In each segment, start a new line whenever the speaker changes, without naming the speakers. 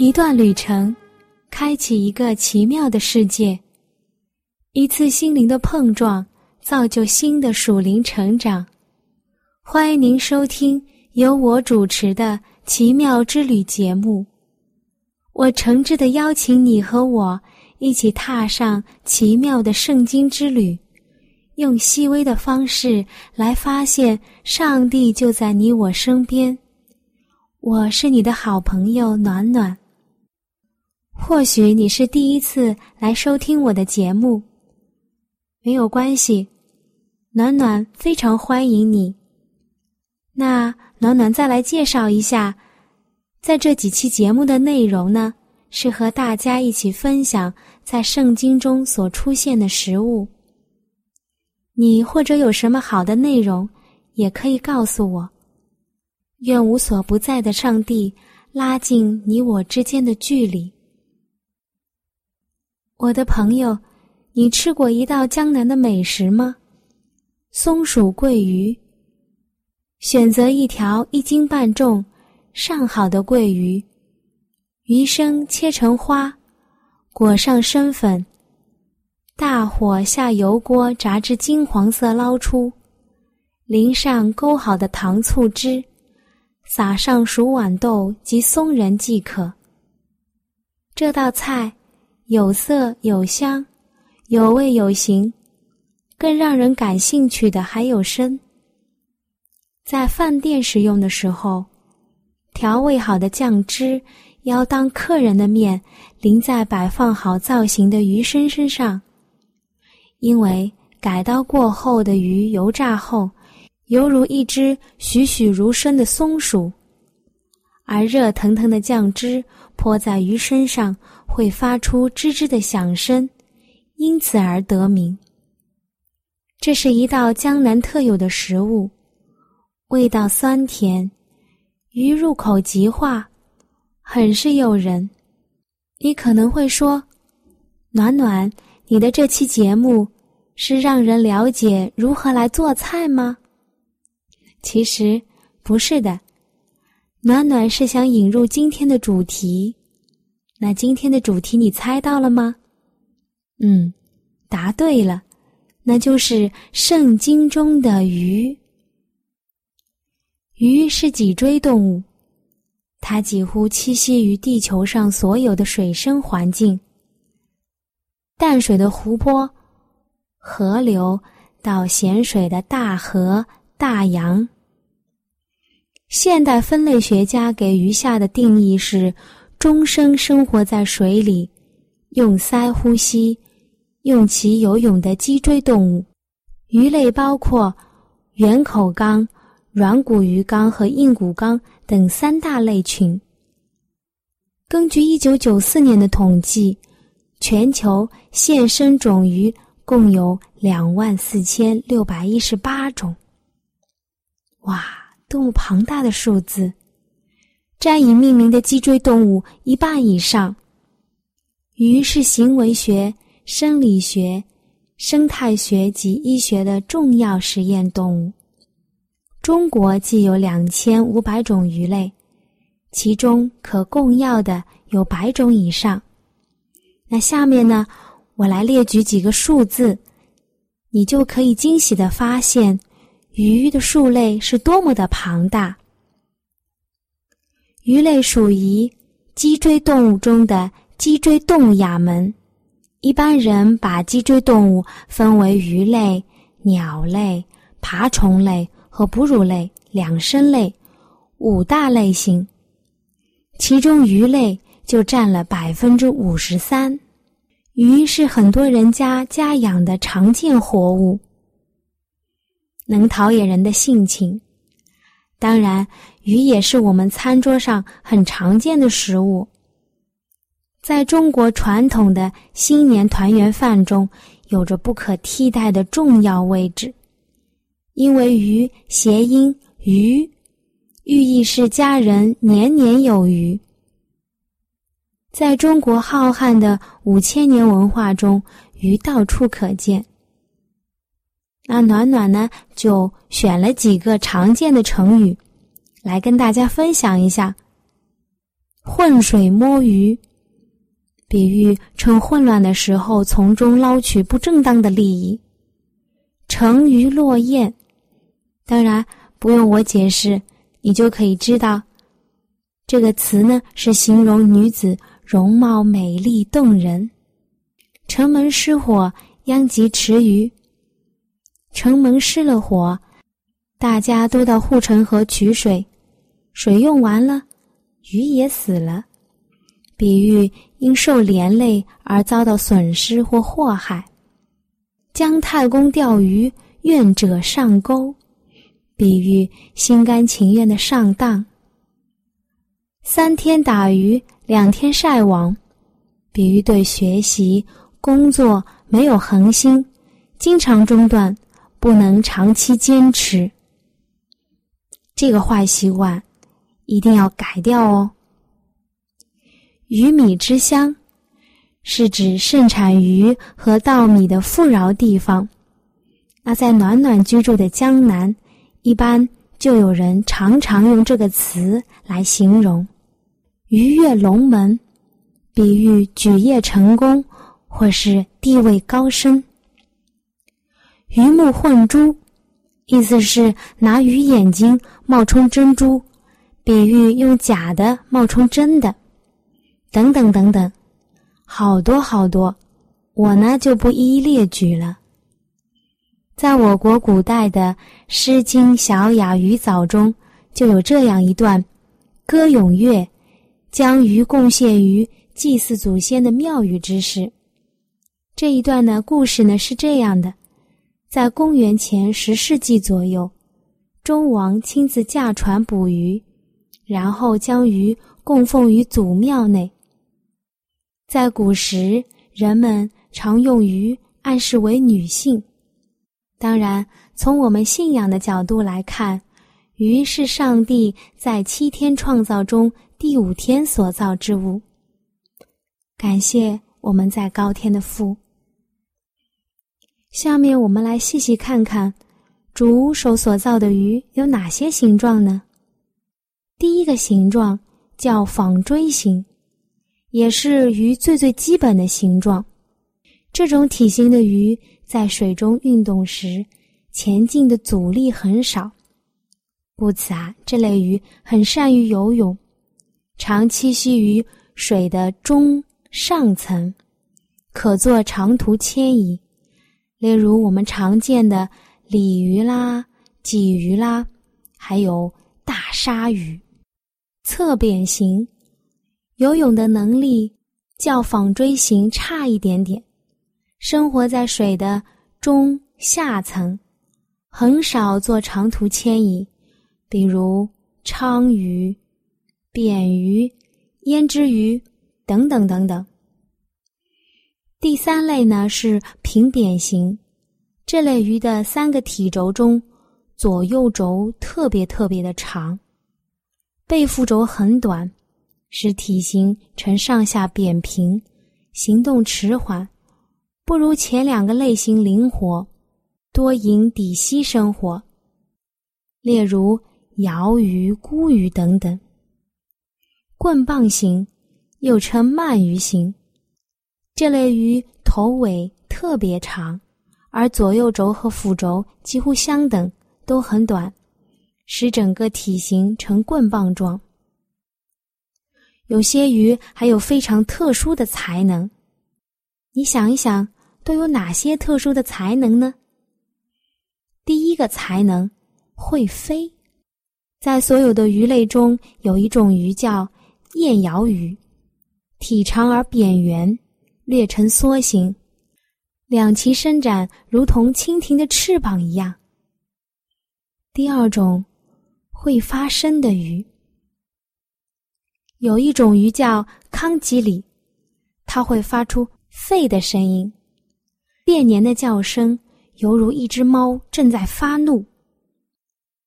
一段旅程，开启一个奇妙的世界；一次心灵的碰撞，造就新的属灵成长。欢迎您收听由我主持的《奇妙之旅》节目。我诚挚的邀请你和我一起踏上奇妙的圣经之旅，用细微的方式来发现上帝就在你我身边。我是你的好朋友暖暖。或许你是第一次来收听我的节目，没有关系，暖暖非常欢迎你。那暖暖再来介绍一下，在这几期节目的内容呢，是和大家一起分享在圣经中所出现的食物。你或者有什么好的内容，也可以告诉我。愿无所不在的上帝拉近你我之间的距离。我的朋友，你吃过一道江南的美食吗？松鼠桂鱼。选择一条一斤半重、上好的桂鱼，鱼身切成花，裹上生粉，大火下油锅炸至金黄色，捞出，淋上勾好的糖醋汁，撒上熟豌豆及松仁即可。这道菜。有色有香，有味有形，更让人感兴趣的还有参。在饭店食用的时候，调味好的酱汁要当客人的面淋在摆放好造型的鱼身身上，因为改刀过后的鱼油炸后，犹如一只栩栩如生的松鼠，而热腾腾的酱汁泼在鱼身上。会发出吱吱的响声，因此而得名。这是一道江南特有的食物，味道酸甜，鱼入口即化，很是诱人。你可能会说：“暖暖，你的这期节目是让人了解如何来做菜吗？”其实不是的，暖暖是想引入今天的主题。那今天的主题你猜到了吗？嗯，答对了，那就是圣经中的鱼。鱼是脊椎动物，它几乎栖息于地球上所有的水生环境，淡水的湖泊、河流到咸水的大河、大洋。现代分类学家给鱼下的定义是。终生生活在水里，用鳃呼吸、用鳍游泳的脊椎动物。鱼类包括圆口纲、软骨鱼纲和硬骨纲等三大类群。根据一九九四年的统计，全球现生种鱼共有两万四千六百一十八种。哇，多么庞大的数字！占以命名的脊椎动物一半以上。鱼是行为学、生理学、生态学及医学的重要实验动物。中国既有两千五百种鱼类，其中可供药的有百种以上。那下面呢，我来列举几个数字，你就可以惊喜的发现，鱼的数类是多么的庞大。鱼类属于脊椎动物中的脊椎动物亚门。一般人把脊椎动物分为鱼类、鸟类、爬虫类和哺乳类两生类五大类型，其中鱼类就占了百分之五十三。鱼是很多人家家养的常见活物，能陶冶人的性情。当然。鱼也是我们餐桌上很常见的食物。在中国传统的新年团圆饭中，有着不可替代的重要位置。因为“鱼”谐音“鱼”，寓意是家人年年有余。在中国浩瀚的五千年文化中，鱼到处可见。那暖暖呢，就选了几个常见的成语，来跟大家分享一下。浑水摸鱼，比喻趁混乱的时候从中捞取不正当的利益。沉鱼落雁，当然不用我解释，你就可以知道，这个词呢是形容女子。容貌美丽动人，城门失火，殃及池鱼。城门失了火，大家都到护城河取水，水用完了，鱼也死了。比喻因受连累而遭到损失或祸害。姜太公钓鱼，愿者上钩，比喻心甘情愿的上当。三天打鱼。两天晒网，比喻对学习工作没有恒心，经常中断，不能长期坚持。这个坏习惯一定要改掉哦。鱼米之乡，是指盛产鱼和稻米的富饶地方。那在暖暖居住的江南，一般就有人常常用这个词来形容。鱼跃龙门，比喻举业成功或是地位高升。鱼目混珠，意思是拿鱼眼睛冒充珍珠，比喻用假的冒充真的。等等等等，好多好多，我呢就不一一列举了。在我国古代的《诗经·小雅·鱼藻》中，就有这样一段歌咏月。将鱼贡献于祭祀祖先的庙宇之事。这一段呢，故事呢是这样的：在公元前十世纪左右，周王亲自驾船捕鱼，然后将鱼供奉于祖庙内。在古时，人们常用鱼暗示为女性。当然，从我们信仰的角度来看，鱼是上帝在七天创造中。第五天所造之物，感谢我们在高天的父。下面我们来细细看看，主手所造的鱼有哪些形状呢？第一个形状叫纺锥形，也是鱼最最基本的形状。这种体型的鱼在水中运动时，前进的阻力很少，故此啊，这类鱼很善于游泳。常栖息于水的中上层，可做长途迁移。例如我们常见的鲤鱼啦、鲫鱼啦，还有大鲨鱼。侧扁形，游泳的能力较纺锥形差一点点，生活在水的中下层，很少做长途迁移，比如鲳鱼。扁鱼、胭脂鱼等等等等。第三类呢是平扁形，这类鱼的三个体轴中，左右轴特别特别的长，背腹轴很短，使体型呈上下扁平，行动迟缓，不如前两个类型灵活，多营底栖生活，例如鳐鱼、孤鱼等等。棍棒形，又称鳗鱼形，这类鱼头尾特别长，而左右轴和腹轴几乎相等，都很短，使整个体型呈棍棒状。有些鱼还有非常特殊的才能，你想一想，都有哪些特殊的才能呢？第一个才能，会飞。在所有的鱼类中，有一种鱼叫。燕鳐鱼，体长而扁圆，略呈梭形，两鳍伸展如同蜻蜓的翅膀一样。第二种，会发声的鱼。有一种鱼叫康吉里，它会发出吠的声音，变年的叫声犹如一只猫正在发怒，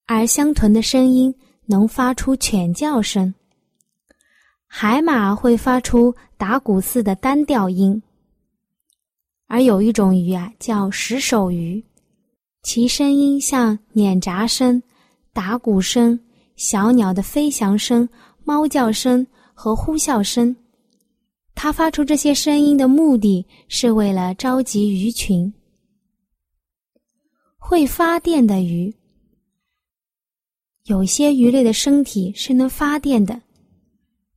而香豚的声音能发出犬叫声。海马会发出打鼓似的单调音，而有一种鱼啊叫石手鱼，其声音像碾闸声、打鼓声、小鸟的飞翔声。猫叫声和呼啸声，它发出这些声音的目的是为了召集鱼群。会发电的鱼，有些鱼类的身体是能发电的，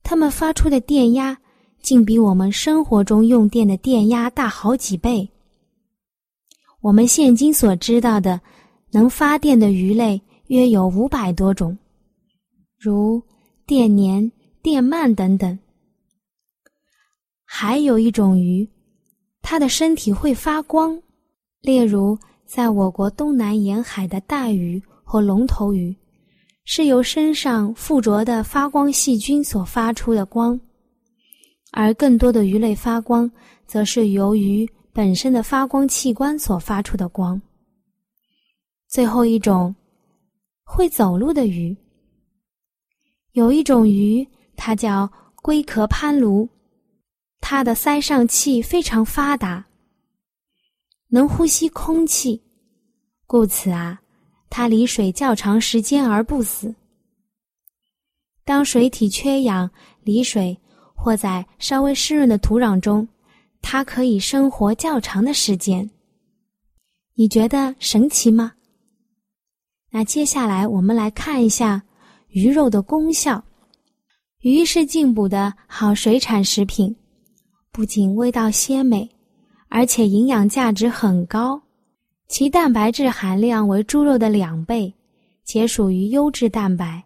它们发出的电压竟比我们生活中用电的电压大好几倍。我们现今所知道的能发电的鱼类约有五百多种，如。电年、电鳗等等，还有一种鱼，它的身体会发光，例如在我国东南沿海的带鱼和龙头鱼，是由身上附着的发光细菌所发出的光，而更多的鱼类发光，则是由于本身的发光器官所发出的光。最后一种，会走路的鱼。有一种鱼，它叫龟壳攀鲈，它的鳃上气非常发达，能呼吸空气，故此啊，它离水较长时间而不死。当水体缺氧、离水或在稍微湿润的土壤中，它可以生活较长的时间。你觉得神奇吗？那接下来我们来看一下。鱼肉的功效，鱼是进补的好水产食品，不仅味道鲜美，而且营养价值很高。其蛋白质含量为猪肉的两倍，且属于优质蛋白，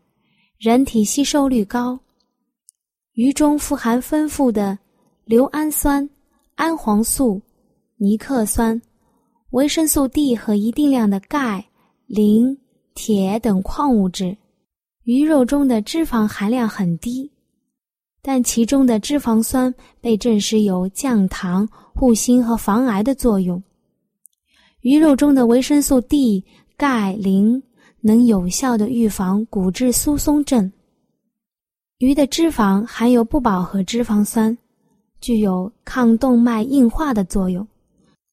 人体吸收率高。鱼中富含丰富的硫氨酸、氨黄素、尼克酸、维生素 D 和一定量的钙、磷、铁等矿物质。鱼肉中的脂肪含量很低，但其中的脂肪酸被证实有降糖、护心和防癌的作用。鱼肉中的维生素 D、钙、磷能有效的预防骨质疏松症。鱼的脂肪含有不饱和脂肪酸，具有抗动脉硬化的作用，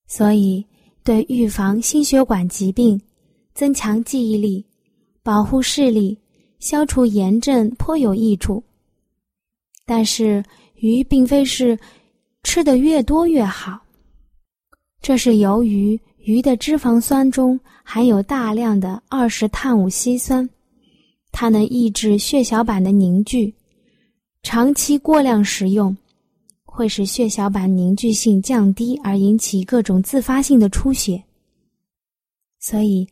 所以对预防心血管疾病、增强记忆力、保护视力。消除炎症颇有益处，但是鱼并非是吃的越多越好。这是由于鱼的脂肪酸中含有大量的二十碳五烯酸，它能抑制血小板的凝聚。长期过量食用，会使血小板凝聚性降低，而引起各种自发性的出血。所以，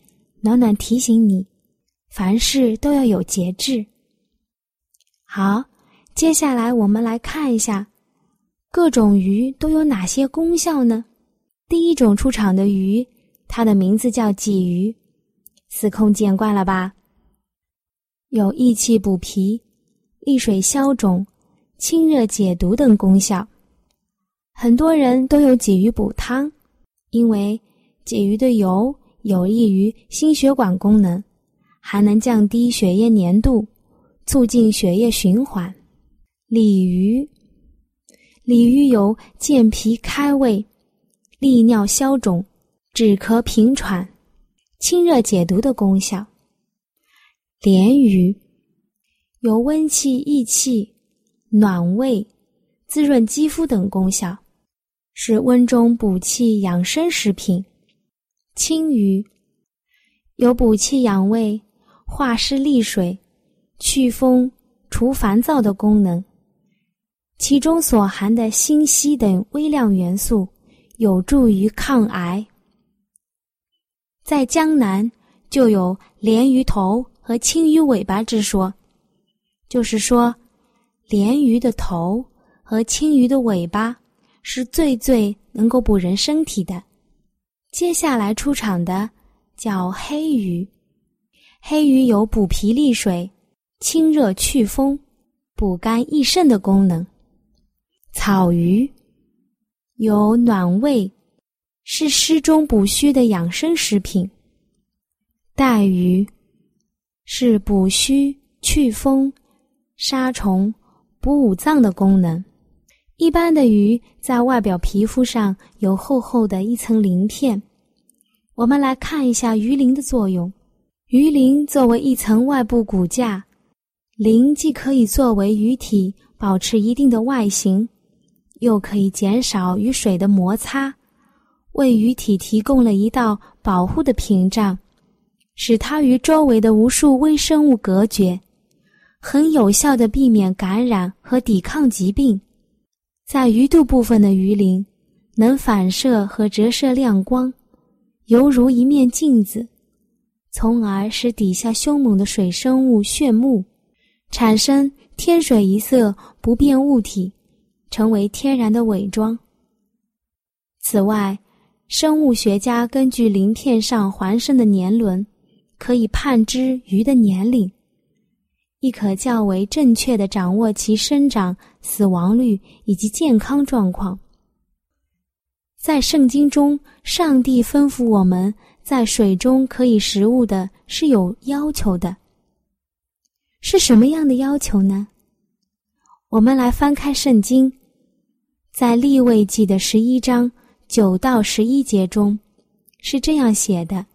暖暖提醒你。凡事都要有节制。好，接下来我们来看一下各种鱼都有哪些功效呢？第一种出场的鱼，它的名字叫鲫鱼，司空见惯了吧？有益气补脾、利水消肿、清热解毒等功效。很多人都有鲫鱼补汤，因为鲫鱼的油有益于心血管功能。还能降低血液粘度，促进血液循环。鲤鱼，鲤鱼有健脾开胃、利尿消肿、止咳平喘、清热解毒的功效。鲢鱼有温气益气、暖胃、滋润肌肤等功效，是温中补气养生食品。青鱼有补气养胃。化湿利水、祛风、除烦躁的功能，其中所含的锌、硒等微量元素有助于抗癌。在江南就有鲢鱼头和青鱼尾巴之说，就是说，鲢鱼的头和青鱼的尾巴是最最能够补人身体的。接下来出场的叫黑鱼。黑鱼有补脾利水、清热祛风、补肝益肾的功能。草鱼有暖胃，是湿中补虚的养生食品。带鱼是补虚、祛风、杀虫、补五脏的功能。一般的鱼在外表皮肤上有厚厚的一层鳞片。我们来看一下鱼鳞的作用。鱼鳞作为一层外部骨架，鳞既可以作为鱼体保持一定的外形，又可以减少与水的摩擦，为鱼体提供了一道保护的屏障，使它与周围的无数微生物隔绝，很有效的避免感染和抵抗疾病。在鱼肚部分的鱼鳞，能反射和折射亮光，犹如一面镜子，从而使底下凶猛的水生物炫目，产生天水一色不变物体，成为天然的伪装。此外，生物学家根据鳞片上环生的年轮，可以判知鱼的年龄。亦可较为正确的掌握其生长、死亡率以及健康状况。在圣经中，上帝吩咐我们在水中可以食物的是有要求的。是什么样的要求呢？我们来翻开圣经，在立位记的十一章九到十一节中，是这样写的：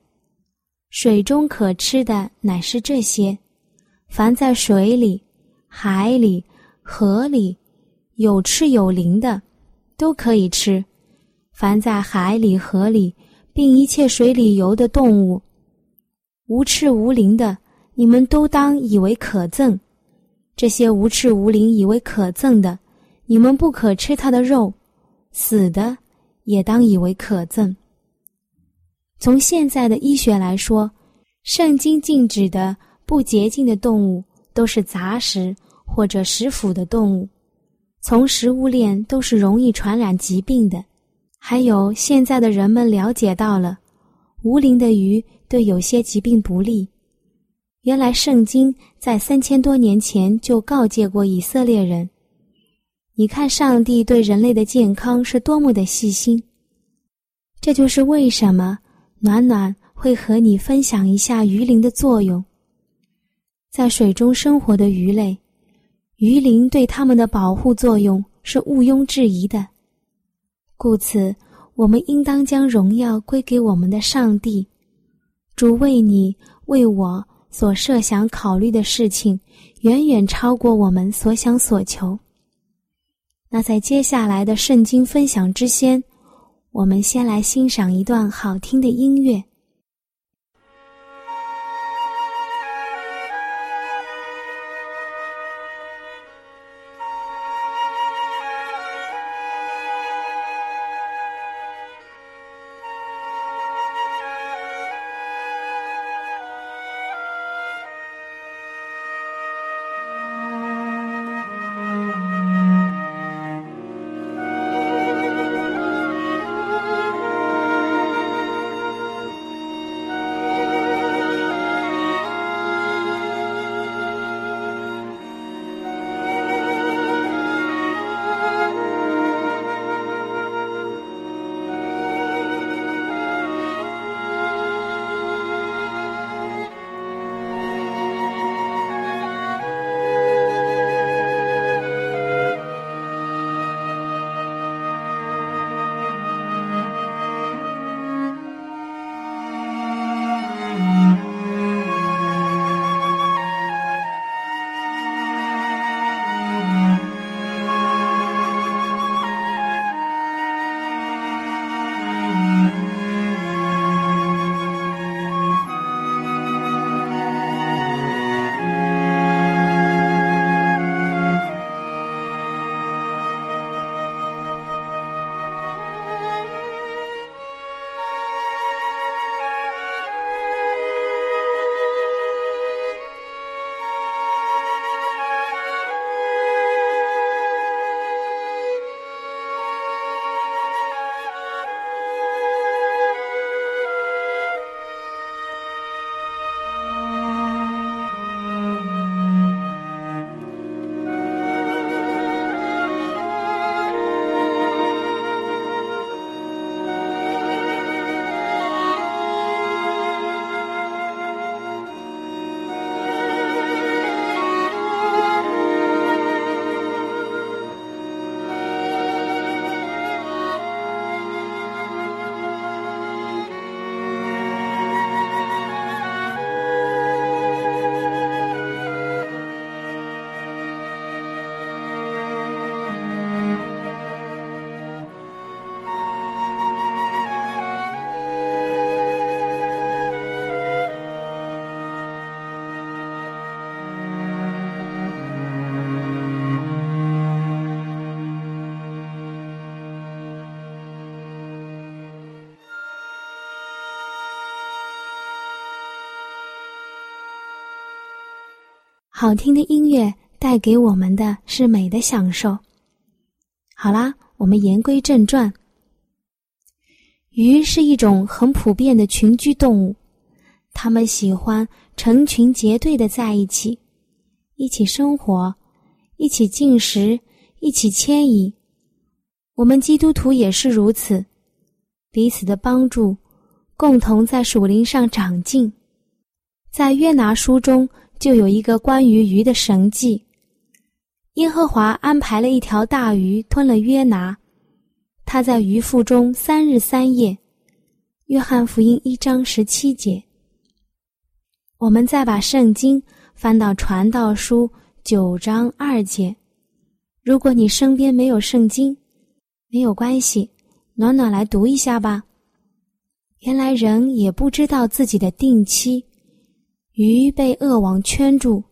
水中可吃的乃是这些。凡在水里、海里、河里有翅有鳞的，都可以吃；凡在海里、河里，并一切水里游的动物，无翅无鳞的，你们都当以为可憎。这些无翅无鳞以为可憎的，你们不可吃它的肉；死的也当以为可憎。从现在的医学来说，圣经禁止的。不洁净的动物都是杂食或者食腐的动物，从食物链都是容易传染疾病的。还有，现在的人们了解到了无鳞的鱼对有些疾病不利。原来，圣经在三千多年前就告诫过以色列人。你看，上帝对人类的健康是多么的细心。这就是为什么暖暖会和你分享一下鱼鳞的作用。在水中生活的鱼类，鱼鳞对它们的保护作用是毋庸置疑的。故此，我们应当将荣耀归给我们的上帝。主为你为我所设想考虑的事情，远远超过我们所想所求。那在接下来的圣经分享之先，我们先来欣赏一段好听的音乐。好听的音乐带给我们的是美的享受。好啦，我们言归正传。鱼是一种很普遍的群居动物，它们喜欢成群结队的在一起，一起生活，一起进食，一起迁移。我们基督徒也是如此，彼此的帮助，共同在属灵上长进。在约拿书中就有一个关于鱼的神迹。耶和华安排了一条大鱼吞了约拿，他在鱼腹中三日三夜。约翰福音一章十七节。我们再把圣经翻到传道书九章二节。如果你身边没有圣经，没有关系，暖暖来读一下吧。原来人也不知道自己的定期。鱼被恶网圈住，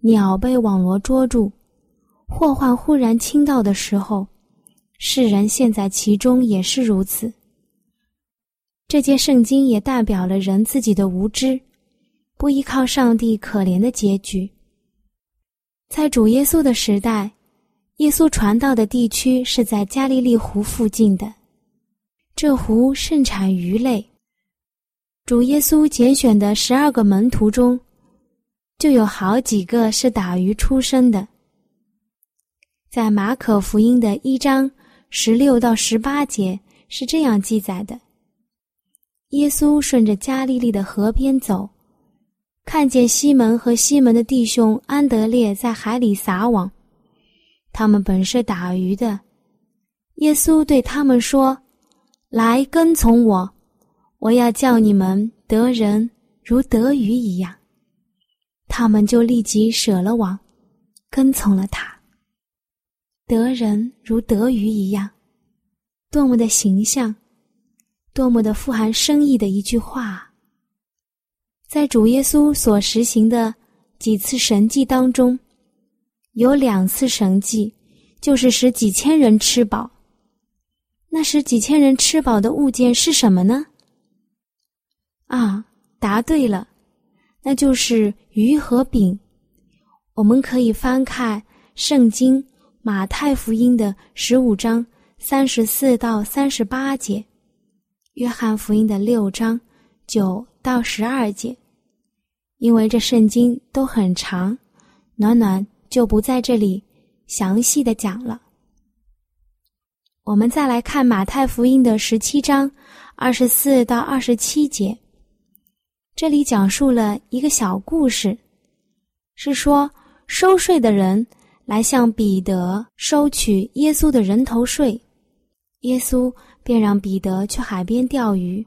鸟被网罗捉住，祸患忽然倾到的时候，世人陷在其中也是如此。这节圣经也代表了人自己的无知，不依靠上帝可怜的结局。在主耶稣的时代，耶稣传道的地区是在加利利湖附近的，这湖盛产鱼类。主耶稣拣选的十二个门徒中，就有好几个是打鱼出身的。在马可福音的一章十六到十八节是这样记载的：耶稣顺着加利利的河边走，看见西门和西门的弟兄安德烈在海里撒网，他们本是打鱼的。耶稣对他们说：“来跟从我。”我要叫你们得人如得鱼一样，他们就立即舍了网，跟从了他。得人如得鱼一样，多么的形象，多么的富含深意的一句话。在主耶稣所实行的几次神迹当中，有两次神迹就是使几千人吃饱。那使几千人吃饱的物件是什么呢？啊，答对了，那就是鱼和饼。我们可以翻看《圣经》马太福音的十五章三十四到三十八节，《约翰福音》的六章九到十二节。因为这圣经都很长，暖暖就不在这里详细的讲了。我们再来看马太福音的十七章二十四到二十七节。这里讲述了一个小故事，是说收税的人来向彼得收取耶稣的人头税，耶稣便让彼得去海边钓鱼。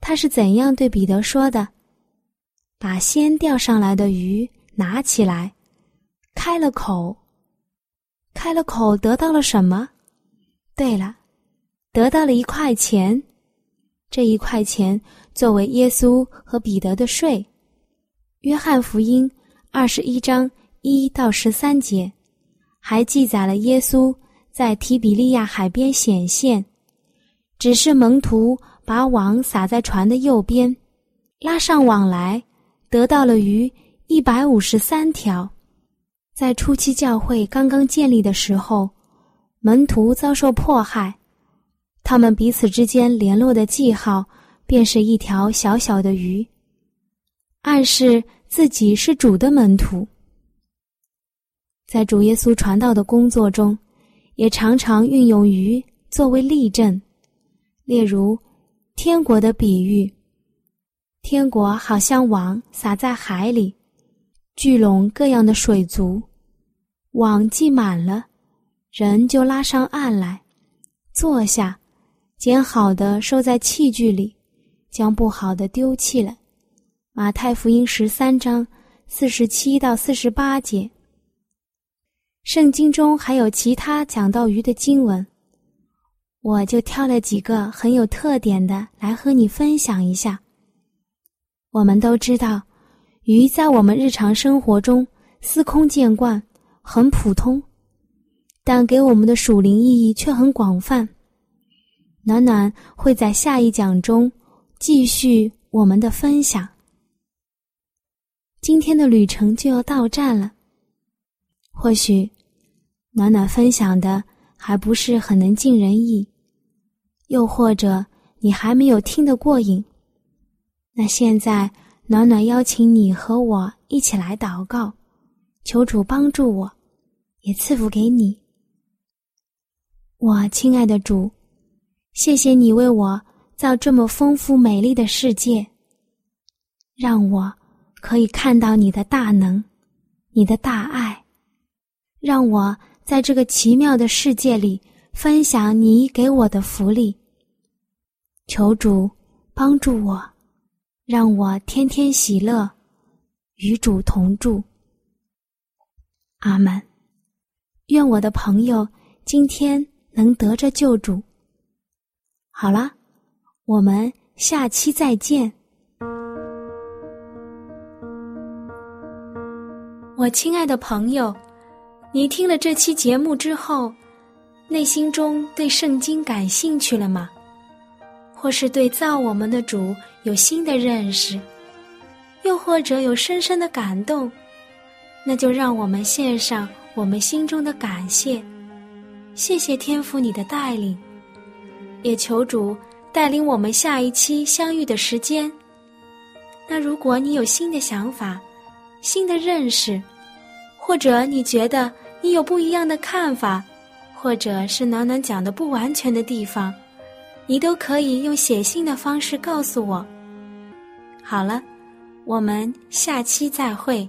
他是怎样对彼得说的？把先钓上来的鱼拿起来，开了口，开了口得到了什么？对了，得到了一块钱。这一块钱。作为耶稣和彼得的税，约翰福音二十一章一到十三节，还记载了耶稣在提比利亚海边显现，只是门徒把网撒在船的右边，拉上网来，得到了鱼一百五十三条。在初期教会刚刚建立的时候，门徒遭受迫害，他们彼此之间联络的记号。便是一条小小的鱼，暗示自己是主的门徒。在主耶稣传道的工作中，也常常运用鱼作为例证，例如天国的比喻：天国好像网撒在海里，聚拢各样的水族，网系满了，人就拉上岸来，坐下，捡好的收在器具里。将不好的丢弃了。马太福音十三章四十七到四十八节。圣经中还有其他讲到鱼的经文，我就挑了几个很有特点的来和你分享一下。我们都知道，鱼在我们日常生活中司空见惯，很普通，但给我们的属灵意义却很广泛。暖暖会在下一讲中。继续我们的分享。今天的旅程就要到站了。或许，暖暖分享的还不是很能尽人意，又或者你还没有听得过瘾。那现在，暖暖邀请你和我一起来祷告，求主帮助我，也赐福给你。我亲爱的主，谢谢你为我造这么丰富美丽的世界，让我可以看到你的大能，你的大爱，让我在这个奇妙的世界里分享你给我的福利。求主帮助我，让我天天喜乐，与主同住。阿门。愿我的朋友今天。能得着救主。好了，我们下期再见。我亲爱的朋友，你听了这期节目之后，内心中对圣经感兴趣了吗？或是对造我们的主有新的认识，又或者有深深的感动？那就让我们献上我们心中的感谢。谢谢天父你的带领，也求主带领我们下一期相遇的时间。那如果你有新的想法、新的认识，或者你觉得你有不一样的看法，或者是暖暖讲的不完全的地方，你都可以用写信的方式告诉我。好了，我们下期再会。